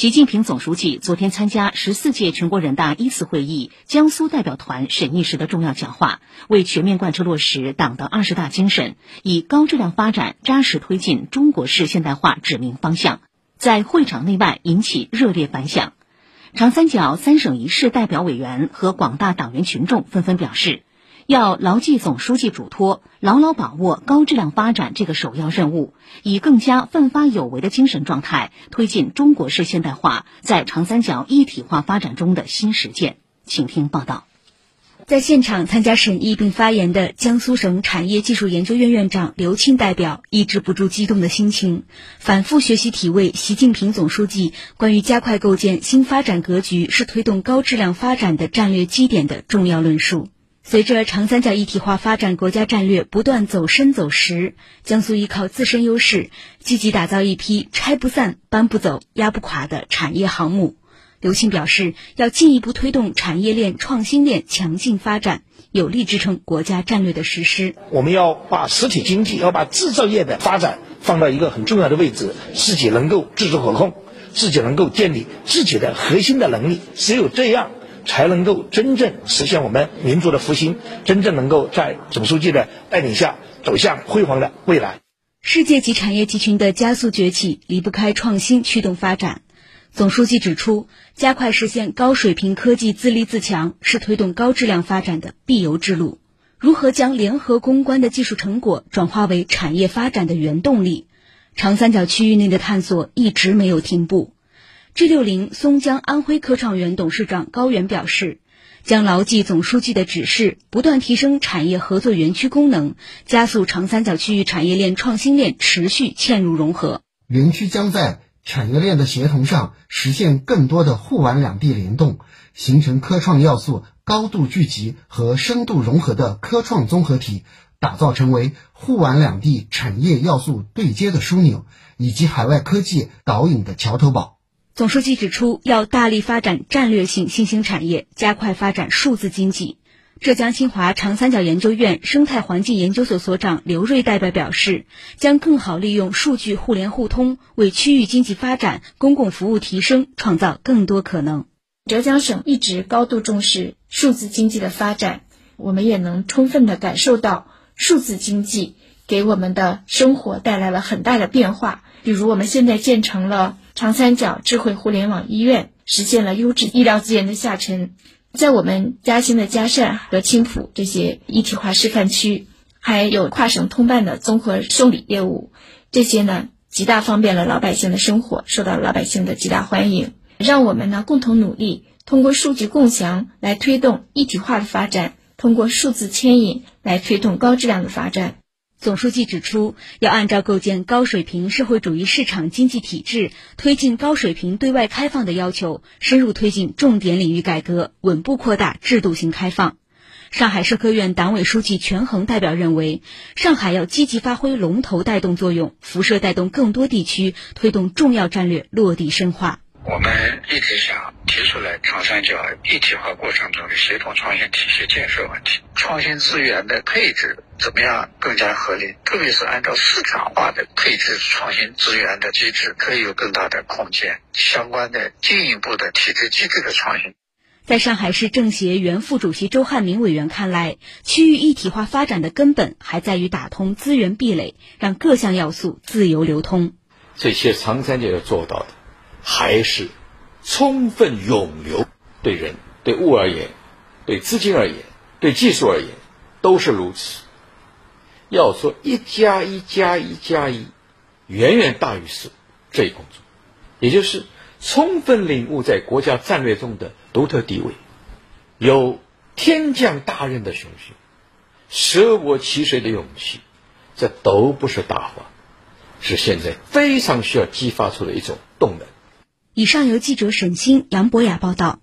习近平总书记昨天参加十四届全国人大一次会议江苏代表团审议时的重要讲话，为全面贯彻落实党的二十大精神，以高质量发展扎实推进中国式现代化指明方向，在会场内外引起热烈反响。长三角三省一市代表委员和广大党员群众纷纷表示。要牢记总书记嘱托，牢牢把握高质量发展这个首要任务，以更加奋发有为的精神状态，推进中国式现代化在长三角一体化发展中的新实践。请听报道。在现场参加审议并发言的江苏省产业技术研究院院长刘庆代表抑制不住激动的心情，反复学习体味习近平总书记关于加快构建新发展格局是推动高质量发展的战略基点的重要论述。随着长三角一体化发展国家战略不断走深走实，江苏依靠自身优势，积极打造一批拆不散、搬不走、压不垮的产业航母。刘庆表示，要进一步推动产业链、创新链强劲发展，有力支撑国家战略的实施。我们要把实体经济、要把制造业的发展放到一个很重要的位置，自己能够自主可控，自己能够建立自己的核心的能力。只有这样。才能够真正实现我们民族的复兴，真正能够在总书记的带领下走向辉煌的未来。世界级产业集群的加速崛起离不开创新驱动发展。总书记指出，加快实现高水平科技自立自强是推动高质量发展的必由之路。如何将联合攻关的技术成果转化为产业发展的原动力？长三角区域内的探索一直没有停步。G 六零松江安徽科创园董事长高原表示，将牢记总书记的指示，不断提升产业合作园区功能，加速长三角区域产业链创新链持续嵌入融合。园区将在产业链的协同上实现更多的沪皖两地联动，形成科创要素高度聚集和深度融合的科创综合体，打造成为沪皖两地产业要素对接的枢纽，以及海外科技导引的桥头堡。总书记指出，要大力发展战略性新兴产业，加快发展数字经济。浙江清华长三角研究院生态环境研究所所长刘瑞代表表示，将更好利用数据互联互通，为区域经济发展、公共服务提升创造更多可能。浙江省一直高度重视数字经济的发展，我们也能充分地感受到数字经济给我们的生活带来了很大的变化。比如，我们现在建成了。长三角智慧互联网医院实现了优质医疗资源的下沉，在我们嘉兴的嘉善和青浦这些一体化示范区，还有跨省通办的综合送礼业务，这些呢极大方便了老百姓的生活，受到老百姓的极大欢迎。让我们呢共同努力，通过数据共享来推动一体化的发展，通过数字牵引来推动高质量的发展。总书记指出，要按照构建高水平社会主义市场经济体制、推进高水平对外开放的要求，深入推进重点领域改革，稳步扩大制度性开放。上海社科院党委书记权衡代表认为，上海要积极发挥龙头带动作用，辐射带动更多地区，推动重要战略落地深化。我们一直想提出来长三角一体化过程中的协同创新体系建设问题，创新资源的配置怎么样更加合理？特别是按照市场化的配置创新资源的机制，可以有更大的空间。相关的进一步的体制机制的创新，在上海市政协原副主席周汉民委员看来，区域一体化发展的根本还在于打通资源壁垒，让各项要素自由流通。这些长三角要做到的。还是充分涌流，对人、对物而言，对资金而言，对技术而言，都是如此。要说一加一加一加一，远远大于四，这一工作，也就是充分领悟在国家战略中的独特地位，有天降大任的雄心，舍我其谁的勇气，这都不是大话，是现在非常需要激发出的一种动能。以上由记者沈星、杨博雅报道。